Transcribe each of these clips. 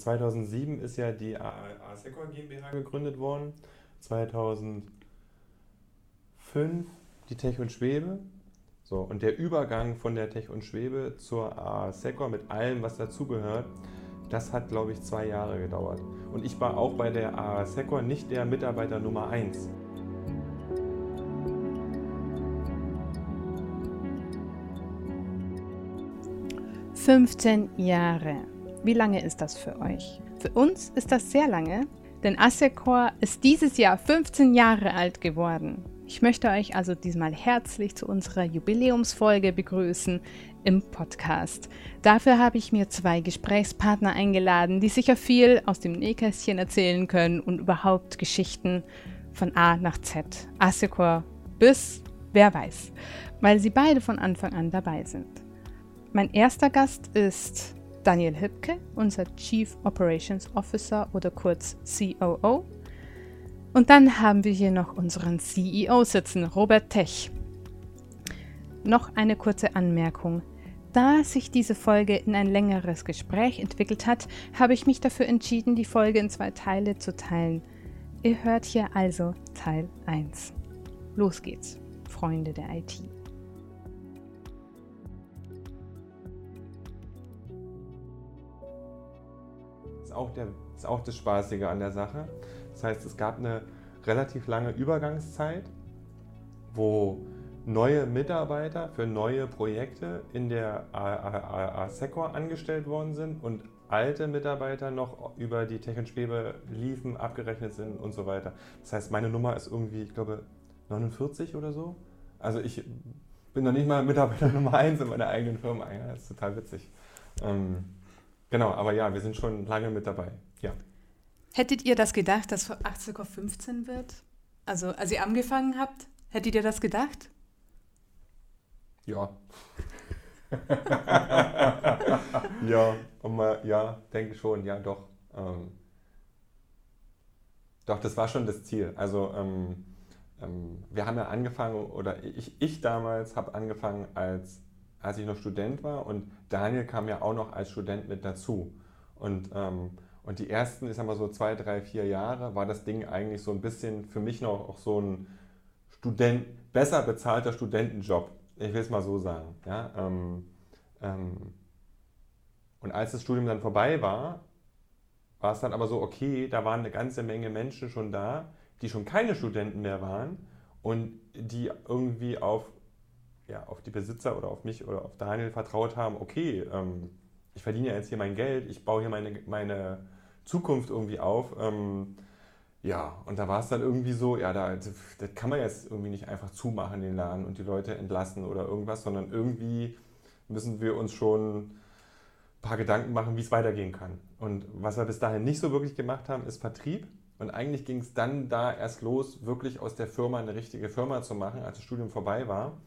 2007 ist ja die ASECOR GmbH gegründet worden. 2005 die Tech und Schwebe. So, und der Übergang von der Tech und Schwebe zur ASECOR mit allem, was dazugehört, das hat, glaube ich, zwei Jahre gedauert. Und ich war auch bei der ASECOR nicht der Mitarbeiter Nummer 1. Fünfzehn Jahre. Wie lange ist das für euch? Für uns ist das sehr lange, denn Assecor ist dieses Jahr 15 Jahre alt geworden. Ich möchte euch also diesmal herzlich zu unserer Jubiläumsfolge begrüßen im Podcast. Dafür habe ich mir zwei Gesprächspartner eingeladen, die sicher viel aus dem Nähkästchen erzählen können und überhaupt Geschichten von A nach Z, Assecor bis wer weiß, weil sie beide von Anfang an dabei sind. Mein erster Gast ist Daniel Hübke, unser Chief Operations Officer oder kurz COO. Und dann haben wir hier noch unseren CEO sitzen, Robert Tech. Noch eine kurze Anmerkung. Da sich diese Folge in ein längeres Gespräch entwickelt hat, habe ich mich dafür entschieden, die Folge in zwei Teile zu teilen. Ihr hört hier also Teil 1. Los geht's, Freunde der IT. Auch, der, ist auch das Spaßige an der Sache. Das heißt, es gab eine relativ lange Übergangszeit, wo neue Mitarbeiter für neue Projekte in der ASECOR angestellt worden sind und alte Mitarbeiter noch über die Tech und Schwebe liefen, abgerechnet sind und so weiter. Das heißt, meine Nummer ist irgendwie, ich glaube, 49 oder so. Also ich bin noch nicht mal Mitarbeiter Nummer 1 in meiner eigenen Firma. das ist total witzig. Ähm, Genau, aber ja, wir sind schon lange mit dabei. Ja. Hättet ihr das gedacht, dass 18,15 wird? Also, als ihr angefangen habt, hättet ihr das gedacht? Ja. ja, mal, ja, denke schon, ja, doch. Ähm, doch, das war schon das Ziel. Also, ähm, ähm, wir haben ja angefangen, oder ich, ich damals habe angefangen als als ich noch Student war und Daniel kam ja auch noch als Student mit dazu. Und, ähm, und die ersten, ich sag mal so zwei, drei, vier Jahre war das Ding eigentlich so ein bisschen für mich noch auch so ein Student, besser bezahlter Studentenjob. Ich will es mal so sagen. Ja? Ähm, ähm, und als das Studium dann vorbei war, war es dann aber so, okay, da waren eine ganze Menge Menschen schon da, die schon keine Studenten mehr waren und die irgendwie auf ja, auf die Besitzer oder auf mich oder auf Daniel vertraut haben, okay, ähm, ich verdiene ja jetzt hier mein Geld, ich baue hier meine, meine Zukunft irgendwie auf. Ähm, ja, und da war es dann irgendwie so, ja, da, das kann man jetzt irgendwie nicht einfach zumachen, den Laden und die Leute entlassen oder irgendwas, sondern irgendwie müssen wir uns schon ein paar Gedanken machen, wie es weitergehen kann. Und was wir bis dahin nicht so wirklich gemacht haben, ist Vertrieb. Und eigentlich ging es dann da erst los, wirklich aus der Firma eine richtige Firma zu machen, als das Studium vorbei war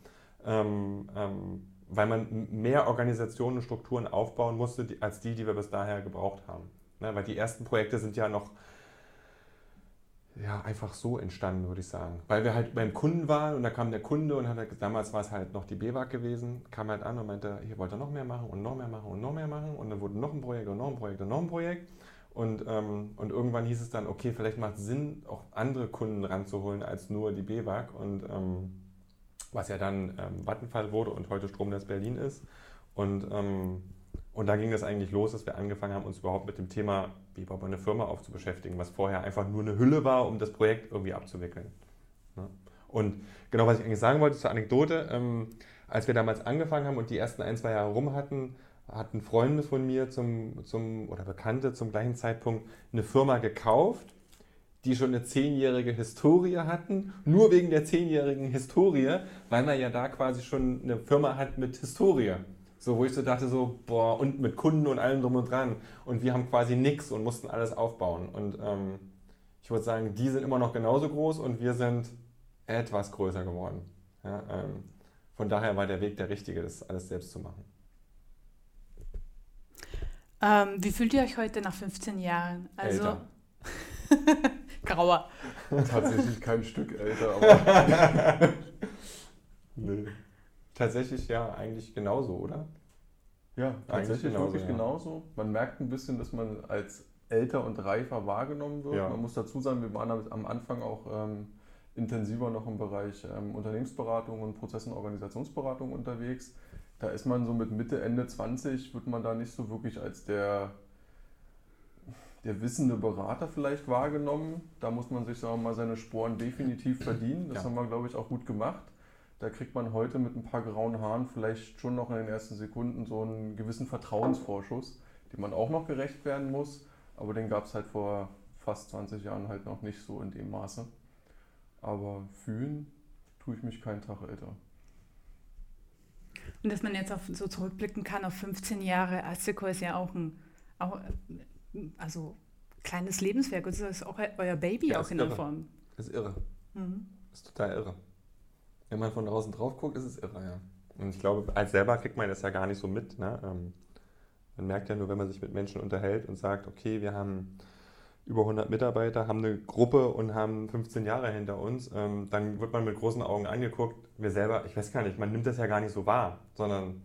ähm, ähm, weil man mehr Organisationen und Strukturen aufbauen musste, die, als die, die wir bis daher gebraucht haben. Ne, weil die ersten Projekte sind ja noch ja, einfach so entstanden, würde ich sagen. Weil wir halt beim Kunden waren und da kam der Kunde und hat halt, damals war es halt noch die BWAG gewesen, kam halt an und meinte, hier wollte er noch mehr machen und noch mehr machen und noch mehr machen und dann wurde noch ein Projekt und noch ein Projekt und noch ein Projekt. Und, ähm, und irgendwann hieß es dann, okay, vielleicht macht es Sinn, auch andere Kunden ranzuholen als nur die BWAG. Und ähm, was ja dann ähm, Vattenfall wurde und heute Stromnetz Berlin ist. Und, ähm, und da ging es eigentlich los, dass wir angefangen haben, uns überhaupt mit dem Thema, wie man eine Firma auf, zu beschäftigen, was vorher einfach nur eine Hülle war, um das Projekt irgendwie abzuwickeln. Ne? Und genau, was ich eigentlich sagen wollte zur Anekdote, ähm, als wir damals angefangen haben und die ersten ein, zwei Jahre rum hatten, hatten Freunde von mir zum, zum, oder Bekannte zum gleichen Zeitpunkt eine Firma gekauft die schon eine zehnjährige Historie hatten, nur wegen der zehnjährigen Historie, weil man ja da quasi schon eine Firma hat mit Historie. So, wo ich so dachte, so, boah, und mit Kunden und allem drum und dran. Und wir haben quasi nichts und mussten alles aufbauen. Und ähm, ich würde sagen, die sind immer noch genauso groß und wir sind etwas größer geworden. Ja, ähm, von daher war der Weg der richtige, das alles selbst zu machen. Ähm, wie fühlt ihr euch heute nach 15 Jahren? Also, Grauer. Tatsächlich kein Stück älter, aber. nee. Tatsächlich ja, eigentlich genauso, oder? Ja, tatsächlich genauso, wirklich ja. genauso. Man merkt ein bisschen, dass man als älter und reifer wahrgenommen wird. Ja. Man muss dazu sagen, wir waren am Anfang auch ähm, intensiver noch im Bereich ähm, Unternehmensberatung und Prozess- und Organisationsberatung unterwegs. Da ist man so mit Mitte, Ende 20, wird man da nicht so wirklich als der, der wissende Berater vielleicht wahrgenommen. Da muss man sich sagen wir mal seine Sporen definitiv verdienen. Das ja. haben wir, glaube ich, auch gut gemacht. Da kriegt man heute mit ein paar grauen Haaren vielleicht schon noch in den ersten Sekunden so einen gewissen Vertrauensvorschuss, dem man auch noch gerecht werden muss. Aber den gab es halt vor fast 20 Jahren halt noch nicht so in dem Maße. Aber fühlen tue ich mich keinen Tag älter. Und dass man jetzt auf, so zurückblicken kann auf 15 Jahre, Azteco ist ja auch ein auch, also kleines Lebenswerk und das ist auch euer Baby ja, auch in irre. der Form. Das ist irre. Mhm. Ist total irre. Wenn man von draußen drauf guckt, ist es irre, ja. Und ich glaube, als selber kriegt man das ja gar nicht so mit. Ne? Ähm, man merkt ja nur, wenn man sich mit Menschen unterhält und sagt, okay, wir haben über 100 Mitarbeiter, haben eine Gruppe und haben 15 Jahre hinter uns, ähm, dann wird man mit großen Augen angeguckt. Wir selber, ich weiß gar nicht, man nimmt das ja gar nicht so wahr, sondern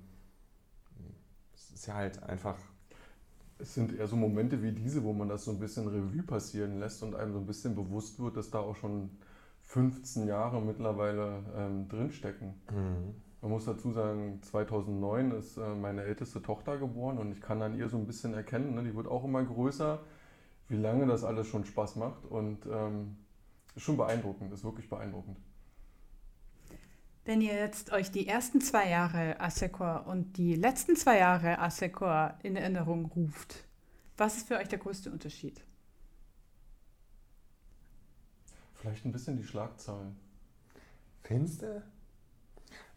es ist ja halt einfach. Es sind eher so Momente wie diese, wo man das so ein bisschen Revue passieren lässt und einem so ein bisschen bewusst wird, dass da auch schon 15 Jahre mittlerweile ähm, drinstecken. Mhm. Man muss dazu sagen, 2009 ist äh, meine älteste Tochter geboren und ich kann an ihr so ein bisschen erkennen, ne, die wird auch immer größer wie lange das alles schon Spaß macht und ähm, ist schon beeindruckend, ist wirklich beeindruckend. Wenn ihr jetzt euch die ersten zwei Jahre Assecor und die letzten zwei Jahre Assecor in Erinnerung ruft, was ist für euch der größte Unterschied? Vielleicht ein bisschen die Schlagzahlen. Findest du?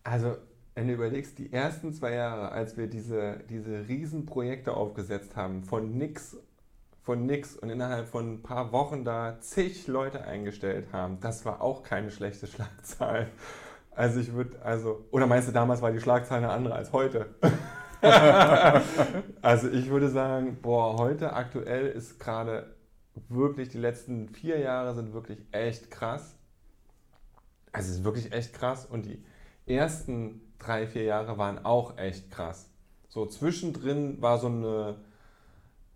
Also, wenn du überlegst, die ersten zwei Jahre, als wir diese, diese Riesenprojekte aufgesetzt haben, von nix von nix und innerhalb von ein paar Wochen da zig Leute eingestellt haben, das war auch keine schlechte Schlagzahl. Also ich würde, also, oder meinst du, damals war die Schlagzahl eine andere als heute? also ich würde sagen, boah, heute aktuell ist gerade wirklich, die letzten vier Jahre sind wirklich echt krass. Also es ist wirklich echt krass und die ersten drei, vier Jahre waren auch echt krass. So zwischendrin war so eine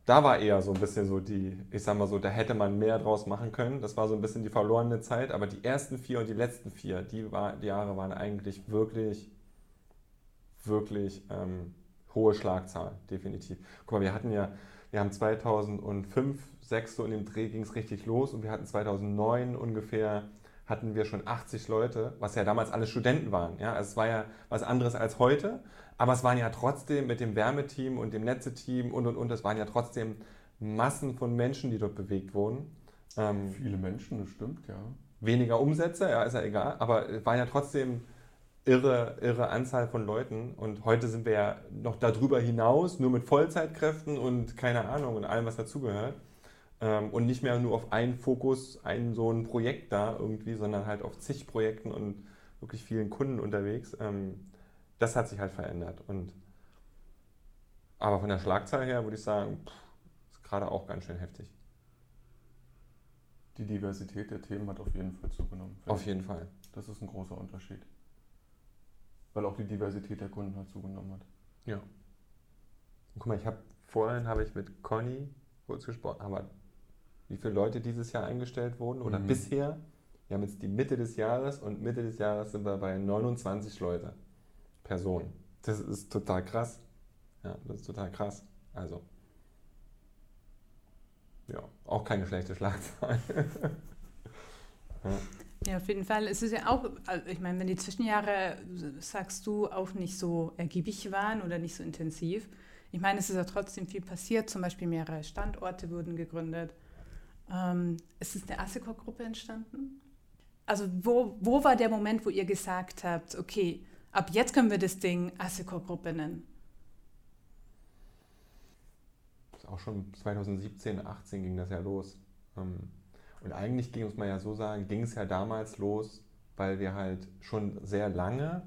da war eher so ein bisschen so die, ich sag mal so, da hätte man mehr draus machen können. Das war so ein bisschen die verlorene Zeit. Aber die ersten vier und die letzten vier, die, war, die Jahre waren eigentlich wirklich, wirklich ähm, hohe Schlagzahl, definitiv. Guck mal, wir hatten ja, wir haben 2005, 2006 so in dem Dreh ging es richtig los und wir hatten 2009 ungefähr hatten wir schon 80 Leute, was ja damals alle Studenten waren. Ja? Also es war ja was anderes als heute. Aber es waren ja trotzdem mit dem Wärmeteam und dem Netzeteam und und und, es waren ja trotzdem Massen von Menschen, die dort bewegt wurden. Ähm, Viele Menschen, das stimmt, ja. Weniger Umsätze, ja, ist ja egal, aber es waren ja trotzdem irre, irre Anzahl von Leuten. Und heute sind wir ja noch darüber hinaus, nur mit Vollzeitkräften und keine Ahnung und allem, was dazugehört. Ähm, und nicht mehr nur auf einen Fokus, ein so ein Projekt da irgendwie, sondern halt auf zig Projekten und wirklich vielen Kunden unterwegs. Das hat sich halt verändert. Und, aber von der Schlagzahl her würde ich sagen, pff, ist gerade auch ganz schön heftig. Die Diversität der Themen hat auf jeden Fall zugenommen. Auf jeden Fall. Das ist ein großer Unterschied. Weil auch die Diversität der Kunden halt zugenommen hat. Ja. Guck mal, ich habe vorhin habe ich mit Conny kurz gesprochen, aber wie viele Leute dieses Jahr eingestellt wurden oder mhm. bisher? Wir haben jetzt die Mitte des Jahres und Mitte des Jahres sind wir bei 29 Leute. Person. Das ist total krass. Ja, das ist total krass. Also, ja, auch keine schlechte Schlagzahl. ja. ja. auf jeden Fall. Es ist ja auch, also ich meine, wenn die Zwischenjahre, sagst du, auch nicht so ergiebig waren oder nicht so intensiv. Ich meine, es ist ja trotzdem viel passiert. Zum Beispiel mehrere Standorte wurden gegründet. Ähm, ist es eine Assecor-Gruppe entstanden? Also wo, wo war der Moment, wo ihr gesagt habt, okay, ab jetzt können wir das Ding Assecor-Gruppe nennen? Auch schon 2017, 18 ging das ja los. Ähm, und eigentlich ging es mal ja so sagen, ging es ja damals los, weil wir halt schon sehr lange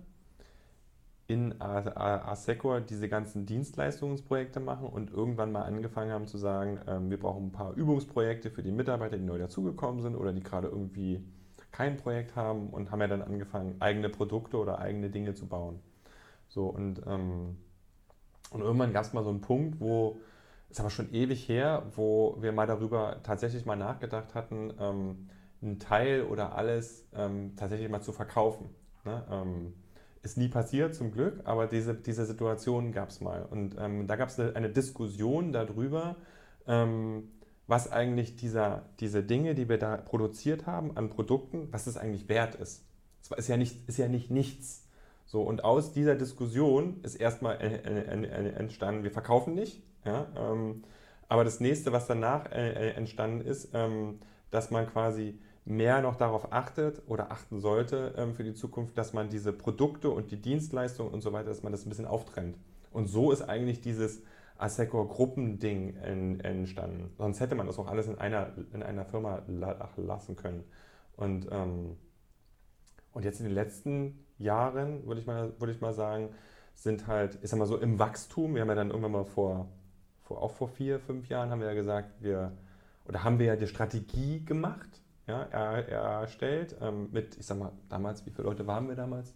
in Assecor diese ganzen Dienstleistungsprojekte machen und irgendwann mal angefangen haben zu sagen, ähm, wir brauchen ein paar Übungsprojekte für die Mitarbeiter, die neu dazugekommen sind oder die gerade irgendwie kein Projekt haben und haben ja dann angefangen, eigene Produkte oder eigene Dinge zu bauen. So und ähm, Und irgendwann gab es mal so einen Punkt, wo, ist aber schon ewig her, wo wir mal darüber tatsächlich mal nachgedacht hatten, ähm, einen Teil oder alles ähm, tatsächlich mal zu verkaufen. Ne? Ähm, ist nie passiert, zum Glück, aber diese, diese Situation gab es mal. Und ähm, da gab es eine, eine, Diskussion darüber, ähm, was eigentlich dieser, diese Dinge, die wir da produziert haben an Produkten, was es eigentlich wert ist. Es ist ja nicht, ist ja nicht nichts. So, und aus dieser Diskussion ist erstmal entstanden, wir verkaufen nicht. Ja, ähm, aber das nächste, was danach äh, entstanden ist, ähm, dass man quasi mehr noch darauf achtet oder achten sollte ähm, für die Zukunft, dass man diese Produkte und die Dienstleistungen und so weiter, dass man das ein bisschen auftrennt. Und so ist eigentlich dieses Assecor-Gruppending entstanden. Sonst hätte man das auch alles in einer, in einer Firma lassen können. Und, ähm, und jetzt in den letzten Jahren, würde ich, mal, würde ich mal sagen, sind halt, ich sag mal so, im Wachstum, wir haben ja dann irgendwann mal vor, vor auch vor vier, fünf Jahren haben wir ja gesagt, wir, oder haben wir ja die Strategie gemacht, ja, er, erstellt. Ähm, mit, ich sag mal, damals, wie viele Leute waren wir damals?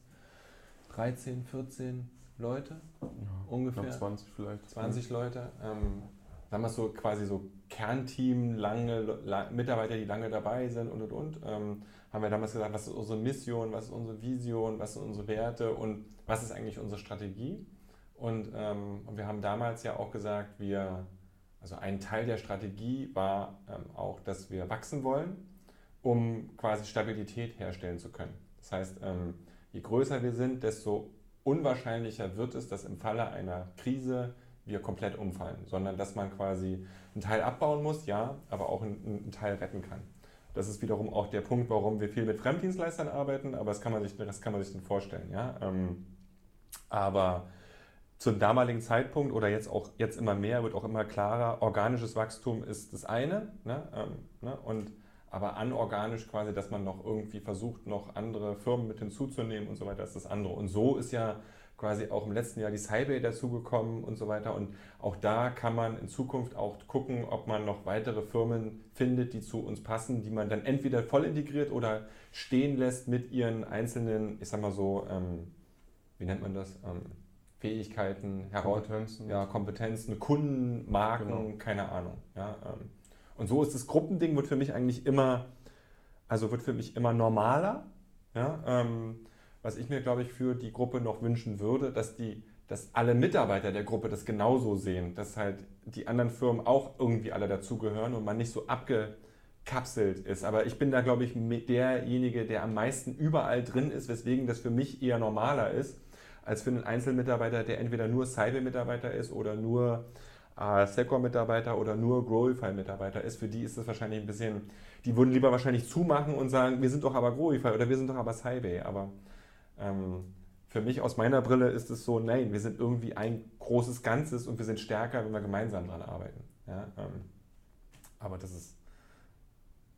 13, 14 Leute ja, ungefähr. 20 vielleicht. 20 Leute. Ähm, damals so quasi so Kernteam, lange la, Mitarbeiter, die lange dabei sind und und und. Ähm, haben wir damals gesagt, was ist unsere Mission, was ist unsere Vision, was sind unsere Werte und was ist eigentlich unsere Strategie. Und, ähm, und wir haben damals ja auch gesagt, wir, also ein Teil der Strategie war ähm, auch, dass wir wachsen wollen um quasi Stabilität herstellen zu können. Das heißt, ähm, je größer wir sind, desto unwahrscheinlicher wird es, dass im Falle einer Krise wir komplett umfallen, sondern dass man quasi einen Teil abbauen muss, ja, aber auch einen, einen Teil retten kann. Das ist wiederum auch der Punkt, warum wir viel mit Fremddienstleistern arbeiten, aber das kann man sich, das kann man sich dann vorstellen. Ja? Ähm, aber zum damaligen Zeitpunkt oder jetzt auch jetzt immer mehr wird auch immer klarer, organisches Wachstum ist das eine ne? Ähm, ne? und aber anorganisch quasi, dass man noch irgendwie versucht, noch andere Firmen mit hinzuzunehmen und so weiter, ist das andere. Und so ist ja quasi auch im letzten Jahr die Cybay dazugekommen und so weiter. Und auch da kann man in Zukunft auch gucken, ob man noch weitere Firmen findet, die zu uns passen, die man dann entweder voll integriert oder stehen lässt mit ihren einzelnen, ich sag mal so, ähm, wie nennt man das? Ähm, Fähigkeiten, Kompetenzen. Ja, Kompetenzen, Kunden, Marken, genau. keine Ahnung. Ja, ähm, und so ist das Gruppending, wird für mich eigentlich immer, also wird für mich immer normaler. Ja? Ähm, was ich mir, glaube ich, für die Gruppe noch wünschen würde, dass die, dass alle Mitarbeiter der Gruppe das genauso sehen, dass halt die anderen Firmen auch irgendwie alle dazugehören und man nicht so abgekapselt ist. Aber ich bin da, glaube ich, derjenige, der am meisten überall drin ist, weswegen das für mich eher normaler ist, als für einen Einzelmitarbeiter, der entweder nur Cyber-Mitarbeiter ist oder nur äh, Secor-Mitarbeiter oder nur Growify-Mitarbeiter ist, für die ist das wahrscheinlich ein bisschen, die würden lieber wahrscheinlich zumachen und sagen, wir sind doch aber Growify oder wir sind doch aber Sybay. Aber ähm, für mich aus meiner Brille ist es so, nein, wir sind irgendwie ein großes Ganzes und wir sind stärker, wenn wir gemeinsam daran arbeiten. Ja, ähm, aber das ist,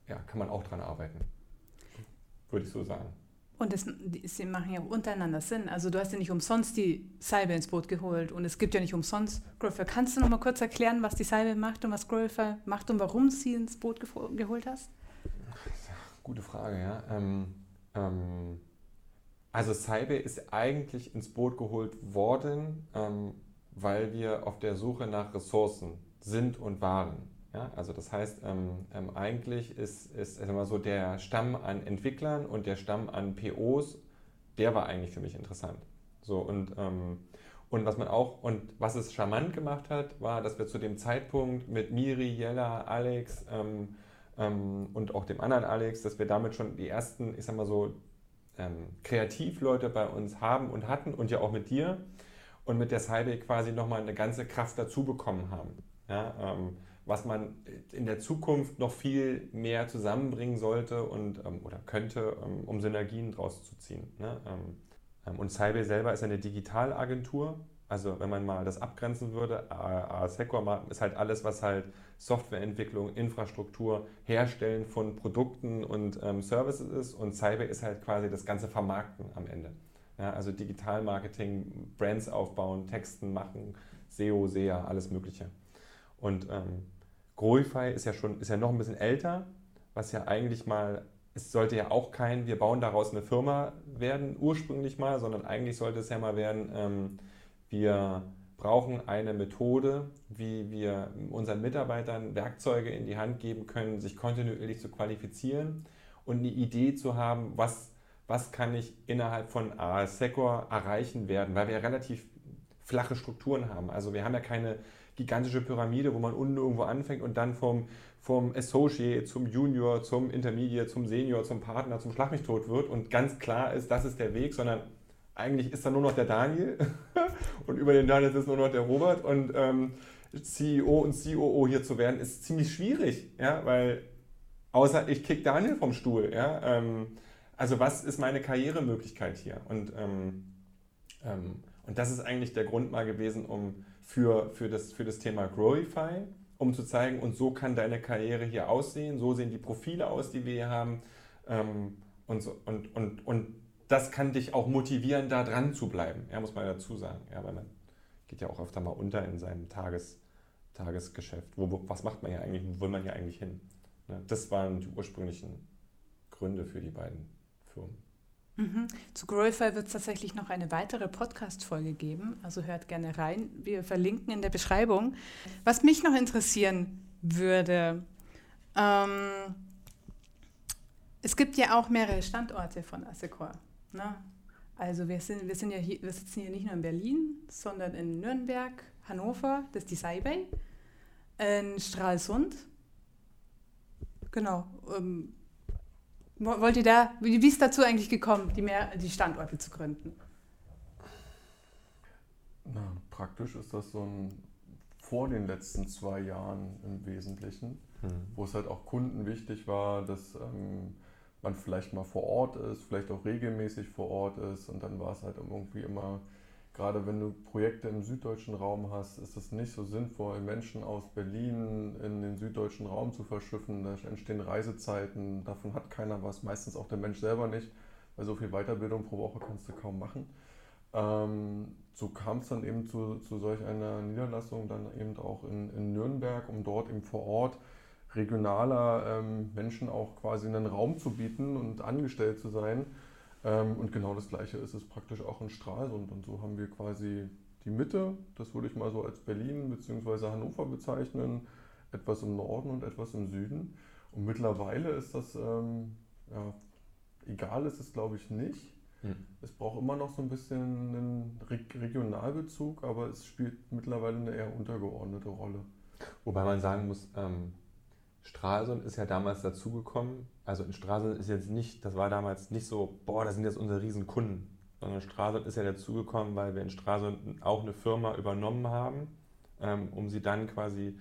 ja, kann man auch dran arbeiten, würde ich so sagen. Und das, sie machen ja untereinander Sinn. Also du hast ja nicht umsonst die Cyber ins Boot geholt und es gibt ja nicht umsonst Growfer. Kannst du noch mal kurz erklären, was die Cyber macht und was Growfer macht und warum sie ins Boot geholt hast? Gute Frage, ja. Ähm, ähm, also Cyber ist eigentlich ins Boot geholt worden, ähm, weil wir auf der Suche nach Ressourcen sind und waren. Ja, also das heißt, ähm, ähm, eigentlich ist, ist immer so der Stamm an Entwicklern und der Stamm an POs, der war eigentlich für mich interessant. So und, ähm, und was man auch und was es charmant gemacht hat, war, dass wir zu dem Zeitpunkt mit Miri, Jella, Alex ähm, ähm, und auch dem anderen Alex, dass wir damit schon die ersten, ich sag mal so, ähm, Kreativleute bei uns haben und hatten und ja auch mit dir und mit der Cyber quasi nochmal eine ganze Kraft dazu bekommen haben. Ja, was man in der Zukunft noch viel mehr zusammenbringen sollte und ähm, oder könnte, ähm, um Synergien draus zu ziehen. Ne? Ähm, und Cyber selber ist eine Digitalagentur. Also wenn man mal das abgrenzen würde, Secor ist halt alles, was halt Softwareentwicklung, Infrastruktur, Herstellen von Produkten und ähm, Services ist und Cyber ist halt quasi das ganze Vermarkten am Ende. Ja, also Digitalmarketing, Brands aufbauen, Texten machen, SEO, SEA, alles Mögliche. Und ähm, Groify ist ja schon, ist ja noch ein bisschen älter, was ja eigentlich mal, es sollte ja auch kein, wir bauen daraus eine Firma werden, ursprünglich mal, sondern eigentlich sollte es ja mal werden, ähm, wir brauchen eine Methode, wie wir unseren Mitarbeitern Werkzeuge in die Hand geben können, sich kontinuierlich zu qualifizieren und eine Idee zu haben, was, was kann ich innerhalb von Secor erreichen werden, weil wir ja relativ flache Strukturen haben. Also wir haben ja keine gigantische Pyramide, wo man unten irgendwo anfängt und dann vom, vom Associate zum Junior, zum Intermediate, zum Senior, zum Partner, zum Schlag tot wird und ganz klar ist, das ist der Weg, sondern eigentlich ist da nur noch der Daniel und über den Daniel ist nur noch der Robert und ähm, CEO und COO hier zu werden, ist ziemlich schwierig, ja, weil außer ich kick Daniel vom Stuhl, ja, ähm, also was ist meine Karrieremöglichkeit hier? Und ähm, ähm, und das ist eigentlich der Grund mal gewesen, um für, für, das, für das Thema Growify, um zu zeigen, und so kann deine Karriere hier aussehen, so sehen die Profile aus, die wir hier haben. Ähm, und, so, und, und, und das kann dich auch motivieren, da dran zu bleiben, ja, muss man dazu sagen. Ja, weil man geht ja auch öfter mal unter in seinem Tages, Tagesgeschäft. Wo, wo, was macht man ja eigentlich, wo will man ja eigentlich hin? Ne? Das waren die ursprünglichen Gründe für die beiden Firmen. Mhm. Zu Growify wird es tatsächlich noch eine weitere Podcast-Folge geben, also hört gerne rein. Wir verlinken in der Beschreibung. Was mich noch interessieren würde, ähm, es gibt ja auch mehrere Standorte von Assecor. Ne? Also wir, sind, wir, sind ja hier, wir sitzen hier nicht nur in Berlin, sondern in Nürnberg, Hannover, das ist die Saibay, in Stralsund. Genau. Ähm, wollt ihr da, wie, ist dazu eigentlich gekommen, die, mehr, die Standorte zu gründen? Na, praktisch ist das so ein vor den letzten zwei Jahren im Wesentlichen, hm. wo es halt auch Kunden wichtig war, dass ähm, man vielleicht mal vor Ort ist, vielleicht auch regelmäßig vor Ort ist und dann war es halt irgendwie immer, gerade wenn du Projekte im süddeutschen Raum hast, ist es nicht so sinnvoll, Menschen aus Berlin in den süddeutschen Raum zu verschiffen. Da entstehen Reisezeiten, davon hat keiner was, meistens auch der Mensch selber nicht, weil so viel Weiterbildung pro Woche kannst du kaum machen. Ähm, so kam es dann eben zu, zu solch einer Niederlassung, dann eben auch in, in Nürnberg, um dort eben vor Ort regionaler ähm, Menschen auch quasi einen Raum zu bieten und angestellt zu sein. Ähm, und genau das Gleiche ist es praktisch auch in Stralsund. Und so haben wir quasi die Mitte, das würde ich mal so als Berlin bzw. Hannover bezeichnen, etwas im Norden und etwas im Süden. Und mittlerweile ist das, ähm, ja, egal ist es glaube ich nicht. Hm. Es braucht immer noch so ein bisschen einen Regionalbezug, aber es spielt mittlerweile eine eher untergeordnete Rolle. Wobei man sagen muss, ähm, Stralsund ist ja damals dazugekommen. Also in Stralsund ist jetzt nicht, das war damals nicht so, boah, das sind jetzt unsere Riesenkunden. Sondern Stralsund ist ja dazugekommen, weil wir in Stralsund auch eine Firma übernommen haben, ähm, um sie dann quasi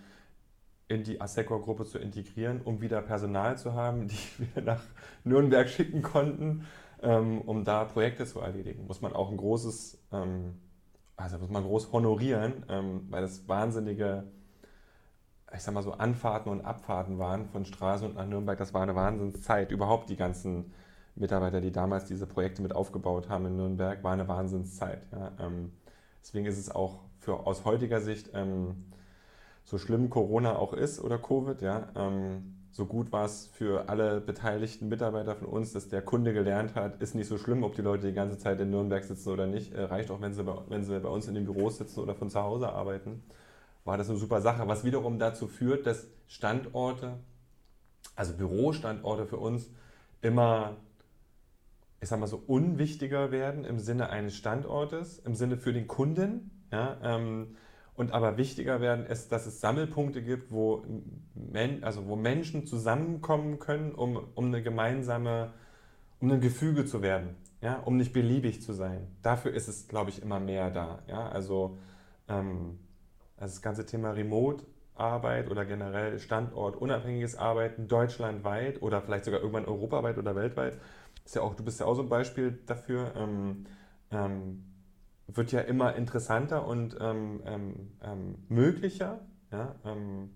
in die Assecor-Gruppe zu integrieren, um wieder Personal zu haben, die wir nach Nürnberg schicken konnten, ähm, um da Projekte zu erledigen. Muss man auch ein großes, ähm, also muss man groß honorieren, weil das wahnsinnige ich sag mal so, Anfahrten und Abfahrten waren von Stralsund nach Nürnberg, das war eine Wahnsinnszeit. Überhaupt die ganzen Mitarbeiter, die damals diese Projekte mit aufgebaut haben in Nürnberg, war eine Wahnsinnszeit. Ja. Ähm, deswegen ist es auch für, aus heutiger Sicht, ähm, so schlimm Corona auch ist oder Covid, ja, ähm, so gut war es für alle beteiligten Mitarbeiter von uns, dass der Kunde gelernt hat, ist nicht so schlimm, ob die Leute die ganze Zeit in Nürnberg sitzen oder nicht. Äh, reicht auch, wenn sie, bei, wenn sie bei uns in den Büros sitzen oder von zu Hause arbeiten war das eine super Sache, was wiederum dazu führt, dass Standorte, also Bürostandorte für uns immer, ich sag mal so, unwichtiger werden im Sinne eines Standortes, im Sinne für den Kunden. Ja, ähm, und aber wichtiger werden ist, dass es Sammelpunkte gibt, wo, Men also wo Menschen zusammenkommen können, um, um eine gemeinsame, um ein Gefüge zu werden, ja, um nicht beliebig zu sein. Dafür ist es, glaube ich, immer mehr da. Ja? Also ähm, also das ganze Thema Remote-Arbeit oder generell standortunabhängiges Arbeiten deutschlandweit oder vielleicht sogar irgendwann europaweit oder weltweit, ist ja auch, du bist ja auch so ein Beispiel dafür, ähm, ähm, wird ja immer interessanter und ähm, ähm, ähm möglicher. Ja? Ähm,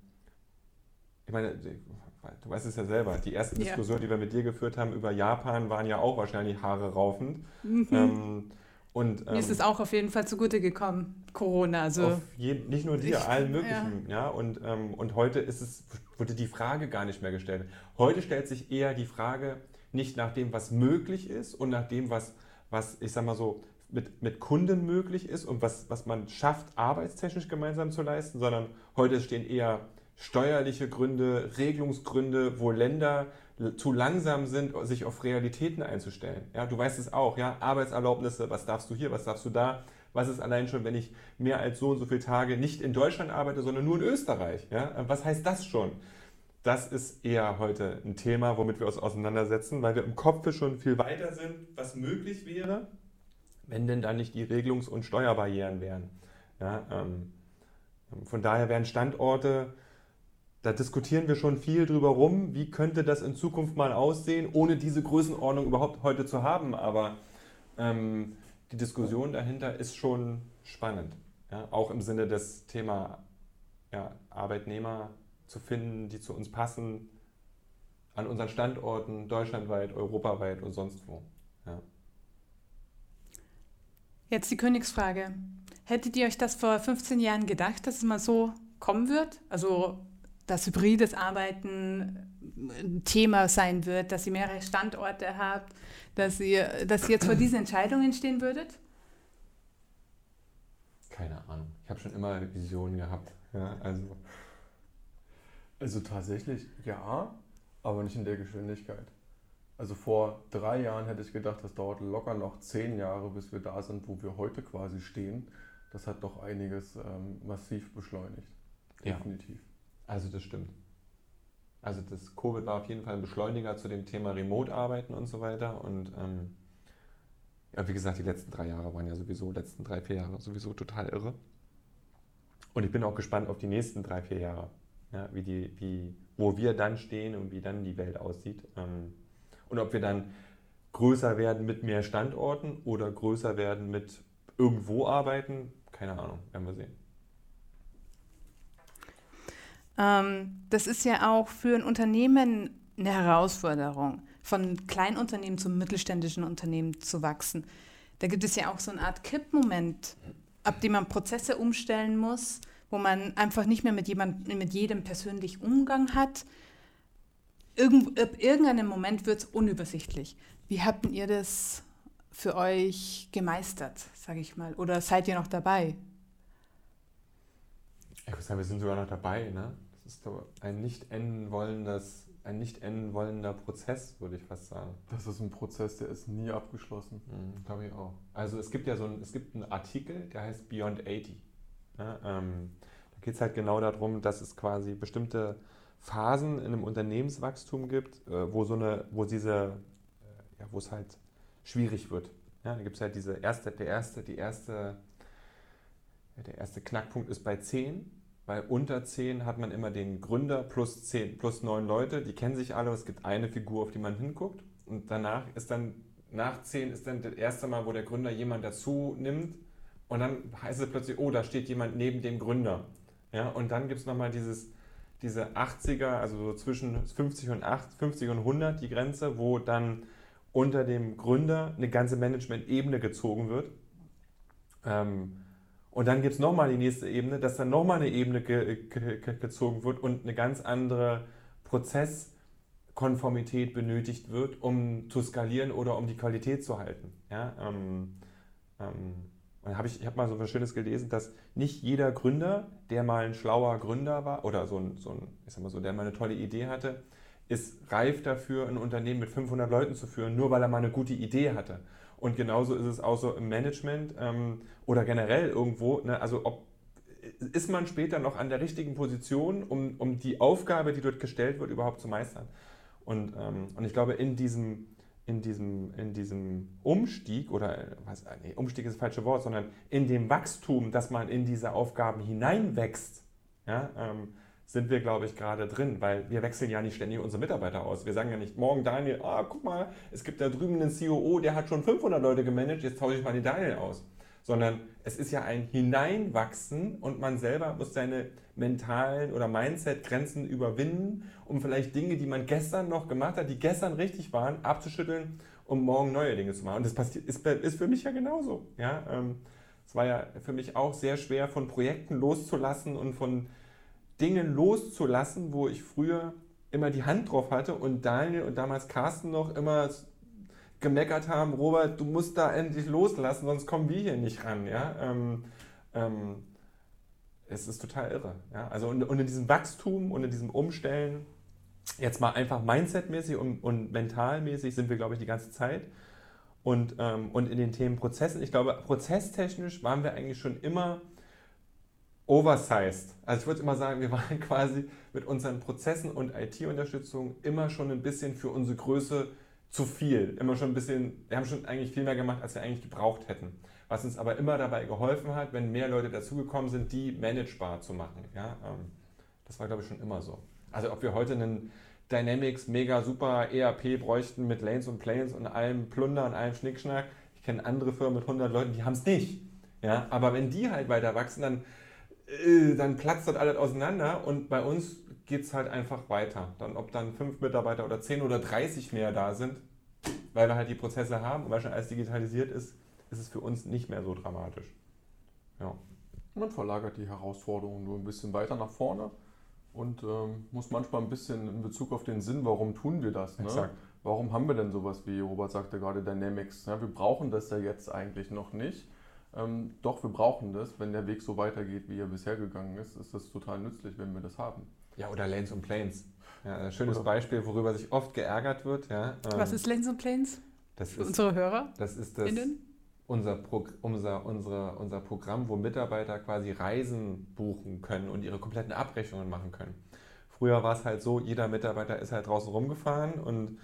ich meine, du weißt es ja selber, die ersten ja. Diskussionen, die wir mit dir geführt haben über Japan, waren ja auch wahrscheinlich Haare raufend. Mhm. Und, Mir ist es auch auf jeden Fall zugute gekommen, Corona. Also je, nicht nur dir, ich, allen möglichen. Ja. ja und, ähm, und heute ist es, wurde die Frage gar nicht mehr gestellt. Heute stellt sich eher die Frage nicht nach dem, was möglich ist und nach dem, was, was ich sag mal so, mit, mit Kunden möglich ist und was, was man schafft, arbeitstechnisch gemeinsam zu leisten, sondern heute stehen eher steuerliche Gründe, Regelungsgründe, wo Länder zu langsam sind, sich auf Realitäten einzustellen. Ja, du weißt es auch, ja, Arbeitserlaubnisse, was darfst du hier, was darfst du da? Was ist allein schon, wenn ich mehr als so und so viele Tage nicht in Deutschland arbeite, sondern nur in Österreich? Ja? Was heißt das schon? Das ist eher heute ein Thema, womit wir uns auseinandersetzen, weil wir im Kopf schon viel weiter sind, was möglich wäre, wenn denn dann nicht die Regelungs- und Steuerbarrieren wären. Ja, ähm, von daher wären Standorte da diskutieren wir schon viel drüber rum, wie könnte das in Zukunft mal aussehen, ohne diese Größenordnung überhaupt heute zu haben. Aber ähm, die Diskussion dahinter ist schon spannend. Ja? Auch im Sinne des Thema ja, Arbeitnehmer zu finden, die zu uns passen, an unseren Standorten, deutschlandweit, europaweit und sonst wo. Ja. Jetzt die Königsfrage. Hättet ihr euch das vor 15 Jahren gedacht, dass es mal so kommen wird? Also dass hybrides Arbeiten ein Thema sein wird, dass ihr mehrere Standorte habt, dass ihr, dass ihr jetzt vor diesen Entscheidungen stehen würdet? Keine Ahnung. Ich habe schon immer Visionen gehabt. Ja, also. also tatsächlich ja, aber nicht in der Geschwindigkeit. Also vor drei Jahren hätte ich gedacht, das dauert locker noch zehn Jahre, bis wir da sind, wo wir heute quasi stehen. Das hat doch einiges ähm, massiv beschleunigt. Definitiv. Ja. Also das stimmt. Also das Covid war auf jeden Fall ein Beschleuniger zu dem Thema Remote-Arbeiten und so weiter. Und ähm, ja, wie gesagt, die letzten drei Jahre waren ja sowieso, letzten drei, vier Jahre sowieso total irre. Und ich bin auch gespannt auf die nächsten drei, vier Jahre, ja, wie die, wie, wo wir dann stehen und wie dann die Welt aussieht. Ähm, und ob wir dann größer werden mit mehr Standorten oder größer werden mit irgendwo arbeiten, keine Ahnung, werden wir sehen. Ähm, das ist ja auch für ein Unternehmen eine Herausforderung, von Kleinunternehmen zum mittelständischen Unternehmen zu wachsen. Da gibt es ja auch so eine Art Kippmoment, ab dem man Prozesse umstellen muss, wo man einfach nicht mehr mit, jemand, mit jedem persönlich Umgang hat. Irgend, ab irgendeinem Moment wird es unübersichtlich. Wie habt ihr das für euch gemeistert, sage ich mal? Oder seid ihr noch dabei? Ich würde sagen, wir sind sogar noch dabei. Ne? Ist ein nicht enden wollendes, ein nicht enden wollender Prozess, würde ich fast sagen. Das ist ein Prozess, der ist nie abgeschlossen. Mhm, Glaube ich auch. Also es gibt ja so ein, es gibt einen Artikel, der heißt Beyond 80. Ja, ähm, da geht es halt genau darum, dass es quasi bestimmte Phasen in einem Unternehmenswachstum gibt, äh, wo so eine, wo diese, äh, ja, wo es halt schwierig wird. Ja, da gibt es halt diese erste, der erste, die erste, der erste Knackpunkt ist bei 10 weil unter 10 hat man immer den Gründer plus 10, plus 9 Leute, die kennen sich alle, es gibt eine Figur, auf die man hinguckt. Und danach ist dann, nach 10 ist dann das erste Mal, wo der Gründer jemand dazu nimmt. Und dann heißt es plötzlich, oh, da steht jemand neben dem Gründer. Ja, und dann gibt es nochmal dieses, diese 80er, also so zwischen 50 und 8, 50 und 100 die Grenze, wo dann unter dem Gründer eine ganze Management-Ebene gezogen wird. Ähm, und dann gibt es nochmal die nächste Ebene, dass dann nochmal eine Ebene ge ge gezogen wird und eine ganz andere Prozesskonformität benötigt wird, um zu skalieren oder um die Qualität zu halten. Ja, ähm, ähm, hab ich ich habe mal so was Schönes gelesen, dass nicht jeder Gründer, der mal ein schlauer Gründer war oder so ein, so ein ich sag mal so, der mal eine tolle Idee hatte, ist reif dafür, ein Unternehmen mit 500 Leuten zu führen, nur weil er mal eine gute Idee hatte. Und genauso ist es auch so im Management ähm, oder generell irgendwo. Ne? Also ob, ist man später noch an der richtigen Position, um, um die Aufgabe, die dort gestellt wird, überhaupt zu meistern. Und, ähm, und ich glaube, in diesem, in diesem, in diesem Umstieg, oder was, nee, Umstieg ist das falsche Wort, sondern in dem Wachstum, dass man in diese Aufgaben hineinwächst, ja, ähm, sind wir, glaube ich, gerade drin, weil wir wechseln ja nicht ständig unsere Mitarbeiter aus. Wir sagen ja nicht, morgen Daniel, ah, guck mal, es gibt da drüben einen COO, der hat schon 500 Leute gemanagt, jetzt tausche ich mal den Daniel aus. Sondern es ist ja ein Hineinwachsen und man selber muss seine mentalen oder Mindset-Grenzen überwinden, um vielleicht Dinge, die man gestern noch gemacht hat, die gestern richtig waren, abzuschütteln, um morgen neue Dinge zu machen. Und das passiert, ist, ist für mich ja genauso. Ja? Ähm, es war ja für mich auch sehr schwer, von Projekten loszulassen und von Dinge loszulassen, wo ich früher immer die Hand drauf hatte und Daniel und damals Carsten noch immer gemeckert haben, Robert, du musst da endlich loslassen, sonst kommen wir hier nicht ran. Ja? Ähm, ähm, es ist total irre. Ja? Also und, und in diesem Wachstum und in diesem Umstellen, jetzt mal einfach mindsetmäßig und, und mentalmäßig sind wir, glaube ich, die ganze Zeit. Und, ähm, und in den Themen Prozessen, ich glaube, prozesstechnisch waren wir eigentlich schon immer oversized. Also ich würde immer sagen, wir waren quasi mit unseren Prozessen und IT-Unterstützung immer schon ein bisschen für unsere Größe zu viel. Immer schon ein bisschen, wir haben schon eigentlich viel mehr gemacht, als wir eigentlich gebraucht hätten. Was uns aber immer dabei geholfen hat, wenn mehr Leute dazugekommen sind, die managebar zu machen. Ja, ähm, das war, glaube ich, schon immer so. Also ob wir heute einen Dynamics mega super ERP bräuchten mit Lanes und Planes und allem Plunder und allem Schnickschnack. Ich kenne andere Firmen mit 100 Leuten, die haben es nicht. Ja, aber wenn die halt weiter wachsen, dann, dann platzt das alles auseinander und bei uns geht es halt einfach weiter. Dann, ob dann fünf Mitarbeiter oder zehn oder 30 mehr da sind, weil wir halt die Prozesse haben und weil schon alles digitalisiert ist, ist es für uns nicht mehr so dramatisch. Ja. Man verlagert die Herausforderungen nur ein bisschen weiter nach vorne und ähm, muss manchmal ein bisschen in Bezug auf den Sinn, warum tun wir das? Ne? Warum haben wir denn sowas wie Robert sagte gerade Dynamics? Ja, wir brauchen das ja jetzt eigentlich noch nicht. Ähm, doch, wir brauchen das. Wenn der Weg so weitergeht, wie er bisher gegangen ist, ist das total nützlich, wenn wir das haben. Ja, oder Lanes und Planes. Ja, ein schönes oder Beispiel, worüber sich oft geärgert wird. Ja, ähm, Was ist Lanes und Planes? Das Für ist, unsere Hörer? Das ist das, Innen? unser, Pro, unser, unsere, unser Programm, wo Mitarbeiter quasi Reisen buchen können und ihre kompletten Abrechnungen machen können. Früher war es halt so, jeder Mitarbeiter ist halt draußen rumgefahren und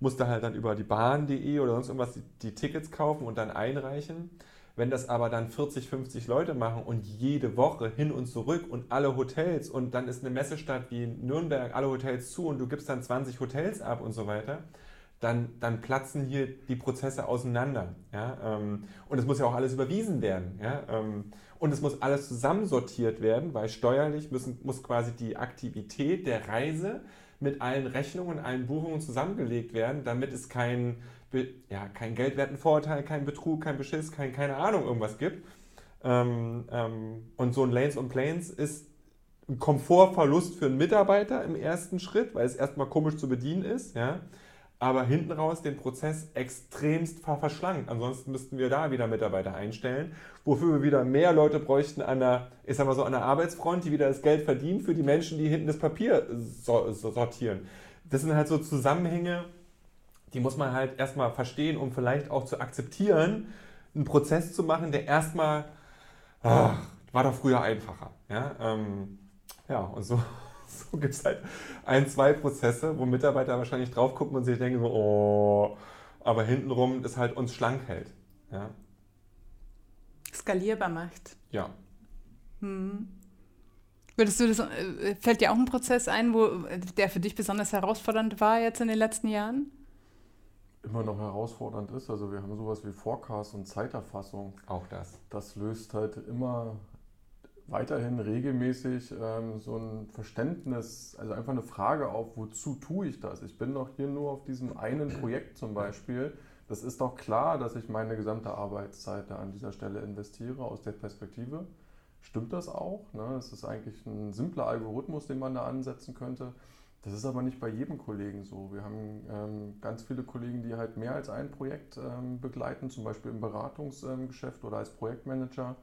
musste halt dann über die Bahn.de oder sonst irgendwas die, die Tickets kaufen und dann einreichen. Wenn das aber dann 40, 50 Leute machen und jede Woche hin und zurück und alle Hotels und dann ist eine Messestadt wie Nürnberg, alle Hotels zu und du gibst dann 20 Hotels ab und so weiter, dann, dann platzen hier die Prozesse auseinander. Ja? Ähm, und es muss ja auch alles überwiesen werden. Ja? Ähm, und es muss alles zusammensortiert werden, weil steuerlich müssen, muss quasi die Aktivität der Reise mit allen Rechnungen, allen Buchungen zusammengelegt werden, damit es keinen ja, kein geldwerten Vorteil, kein Betrug, kein Beschiss, kein, keine Ahnung, irgendwas gibt. Ähm, ähm, und so ein Lanes und Planes ist ein Komfortverlust für einen Mitarbeiter im ersten Schritt, weil es erstmal komisch zu bedienen ist. Ja? aber hinten raus den Prozess extremst verschlankt. Ansonsten müssten wir da wieder Mitarbeiter einstellen, wofür wir wieder mehr Leute bräuchten an der, ich sag so, an der Arbeitsfront, die wieder das Geld verdienen für die Menschen, die hinten das Papier sortieren. Das sind halt so Zusammenhänge, die muss man halt erstmal verstehen, um vielleicht auch zu akzeptieren, einen Prozess zu machen, der erstmal, ach, war doch früher einfacher. Ja, ähm, ja und so so gibt es halt ein, zwei Prozesse, wo Mitarbeiter wahrscheinlich drauf gucken und sich denken so, oh, aber hintenrum das halt uns schlank hält. Ja. Skalierbar macht. Ja. Hm. Würdest du das, äh, fällt dir auch ein Prozess ein, wo der für dich besonders herausfordernd war jetzt in den letzten Jahren? Immer noch herausfordernd ist. Also wir haben sowas wie Forecast und Zeiterfassung. Auch das. Das löst halt immer weiterhin regelmäßig ähm, so ein Verständnis, also einfach eine Frage auf, wozu tue ich das? Ich bin doch hier nur auf diesem einen Projekt zum Beispiel. Das ist doch klar, dass ich meine gesamte Arbeitszeit da an dieser Stelle investiere aus der Perspektive. Stimmt das auch? Ne? Es ist eigentlich ein simpler Algorithmus, den man da ansetzen könnte. Das ist aber nicht bei jedem Kollegen so. Wir haben ähm, ganz viele Kollegen, die halt mehr als ein Projekt ähm, begleiten, zum Beispiel im Beratungsgeschäft oder als Projektmanager.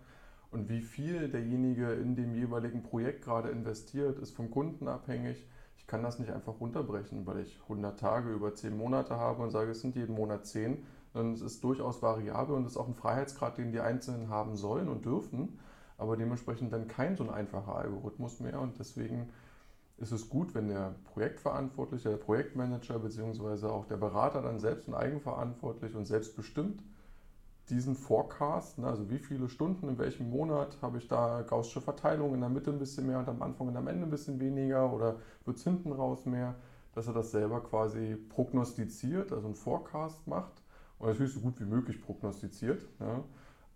Und wie viel derjenige in dem jeweiligen Projekt gerade investiert, ist vom Kunden abhängig. Ich kann das nicht einfach runterbrechen, weil ich 100 Tage über 10 Monate habe und sage, es sind jeden Monat 10. Und es ist durchaus variabel und es ist auch ein Freiheitsgrad, den die Einzelnen haben sollen und dürfen, aber dementsprechend dann kein so ein einfacher Algorithmus mehr. Und deswegen ist es gut, wenn der Projektverantwortliche, der Projektmanager bzw. auch der Berater dann selbst und eigenverantwortlich und selbstbestimmt diesen Forecast, ne, also wie viele Stunden in welchem Monat habe ich da gaußsche Verteilung, in der Mitte ein bisschen mehr und am Anfang und am Ende ein bisschen weniger oder wird es hinten raus mehr, dass er das selber quasi prognostiziert, also einen Forecast macht und natürlich so gut wie möglich prognostiziert. Ja,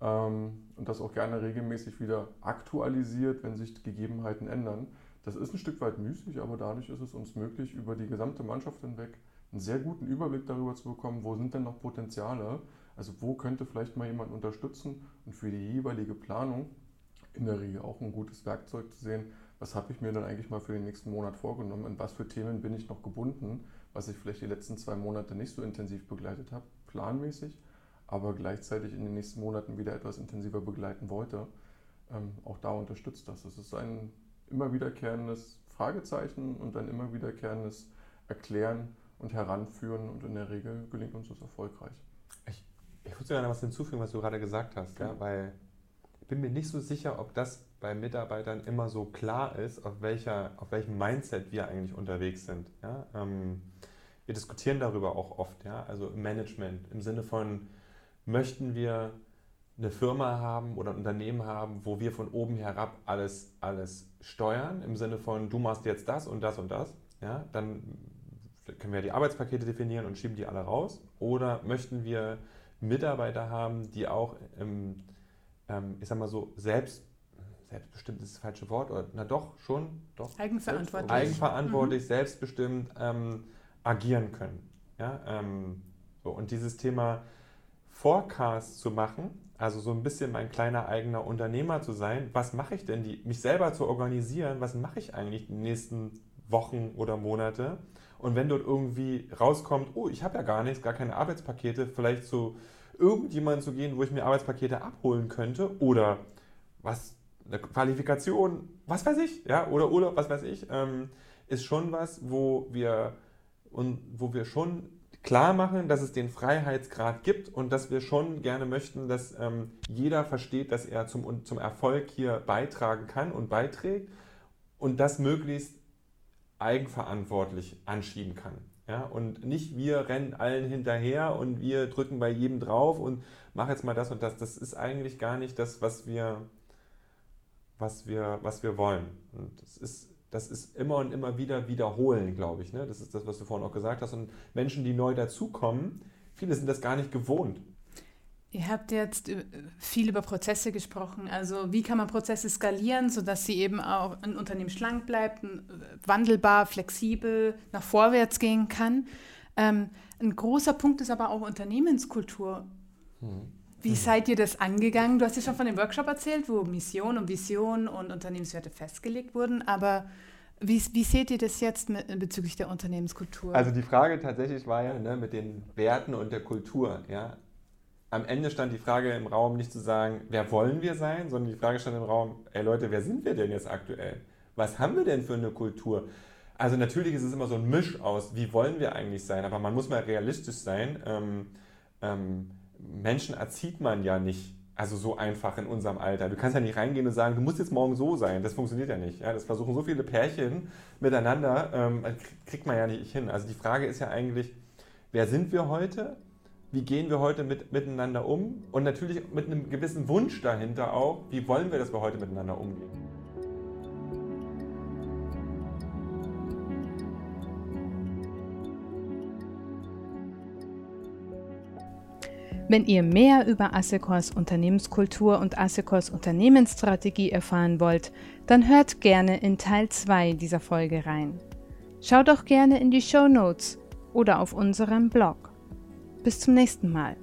ähm, und das auch gerne regelmäßig wieder aktualisiert, wenn sich die Gegebenheiten ändern. Das ist ein Stück weit müßig, aber dadurch ist es uns möglich, über die gesamte Mannschaft hinweg einen sehr guten Überblick darüber zu bekommen, wo sind denn noch Potenziale also wo könnte vielleicht mal jemand unterstützen und für die jeweilige Planung in der Regel auch ein gutes Werkzeug zu sehen, was habe ich mir dann eigentlich mal für den nächsten Monat vorgenommen, in was für Themen bin ich noch gebunden, was ich vielleicht die letzten zwei Monate nicht so intensiv begleitet habe, planmäßig, aber gleichzeitig in den nächsten Monaten wieder etwas intensiver begleiten wollte. Ähm, auch da unterstützt das. Es ist ein immer wiederkehrendes Fragezeichen und ein immer wiederkehrendes Erklären und Heranführen und in der Regel gelingt uns das erfolgreich. Ich, ich würde gerne was hinzufügen, was du gerade gesagt hast, ja, weil ich bin mir nicht so sicher, ob das bei Mitarbeitern immer so klar ist, auf, welcher, auf welchem Mindset wir eigentlich unterwegs sind. Ja? Ähm, wir diskutieren darüber auch oft, ja? also im Management, im Sinne von, möchten wir eine Firma haben oder ein Unternehmen haben, wo wir von oben herab alles, alles steuern, im Sinne von, du machst jetzt das und das und das, ja? dann können wir die Arbeitspakete definieren und schieben die alle raus. Oder möchten wir Mitarbeiter haben, die auch im ähm, ich sag mal so, selbst, selbstbestimmt ist das falsche Wort, oder na doch, schon, doch. Eigenverantwortlich. Eigenverantwortlich, mhm. selbstbestimmt ähm, agieren können. Ja, ähm, so, und dieses Thema Forecast zu machen, also so ein bisschen mein kleiner eigener Unternehmer zu sein, was mache ich denn, die, mich selber zu organisieren, was mache ich eigentlich die nächsten Wochen oder Monate? Und wenn dort irgendwie rauskommt, oh, ich habe ja gar nichts, gar keine Arbeitspakete, vielleicht so irgendjemanden zu gehen, wo ich mir Arbeitspakete abholen könnte oder was, eine Qualifikation, was weiß ich, ja, oder, oder was weiß ich, ähm, ist schon was, wo wir, und wo wir schon klar machen, dass es den Freiheitsgrad gibt und dass wir schon gerne möchten, dass ähm, jeder versteht, dass er zum, zum Erfolg hier beitragen kann und beiträgt und das möglichst eigenverantwortlich anschieben kann. Ja, und nicht wir rennen allen hinterher und wir drücken bei jedem drauf und mach jetzt mal das und das. Das ist eigentlich gar nicht das, was wir, was wir, was wir wollen. Und das ist, das ist immer und immer wieder wiederholen, glaube ich. Ne? Das ist das, was du vorhin auch gesagt hast. Und Menschen, die neu dazukommen, viele sind das gar nicht gewohnt. Ihr habt jetzt äh, viel über Prozesse gesprochen. Also wie kann man Prozesse skalieren, sodass sie eben auch ein Unternehmen schlank bleibt, äh, wandelbar, flexibel, nach vorwärts gehen kann. Ähm, ein großer Punkt ist aber auch Unternehmenskultur. Hm. Wie hm. seid ihr das angegangen? Du hast ja schon von dem Workshop erzählt, wo Mission und Vision und Unternehmenswerte festgelegt wurden, aber wie, wie, seht ihr das jetzt mit, bezüglich der Unternehmenskultur? Also die Frage tatsächlich war ja ne, mit den Werten und der Kultur. Ja? am Ende stand die Frage im Raum nicht zu sagen, wer wollen wir sein, sondern die Frage stand im Raum, ey Leute, wer sind wir denn jetzt aktuell? Was haben wir denn für eine Kultur? Also natürlich ist es immer so ein Misch aus, wie wollen wir eigentlich sein, aber man muss mal realistisch sein. Ähm, ähm, Menschen erzieht man ja nicht, also so einfach in unserem Alter. Du kannst ja nicht reingehen und sagen, du musst jetzt morgen so sein. Das funktioniert ja nicht. Ja? Das versuchen so viele Pärchen miteinander, ähm, kriegt man ja nicht hin. Also die Frage ist ja eigentlich, wer sind wir heute? wie gehen wir heute mit, miteinander um und natürlich mit einem gewissen Wunsch dahinter auch, wie wollen wir, dass wir heute miteinander umgehen. Wenn ihr mehr über Assecors Unternehmenskultur und Assecors Unternehmensstrategie erfahren wollt, dann hört gerne in Teil 2 dieser Folge rein. Schaut auch gerne in die Show Notes oder auf unserem Blog. Bis zum nächsten Mal.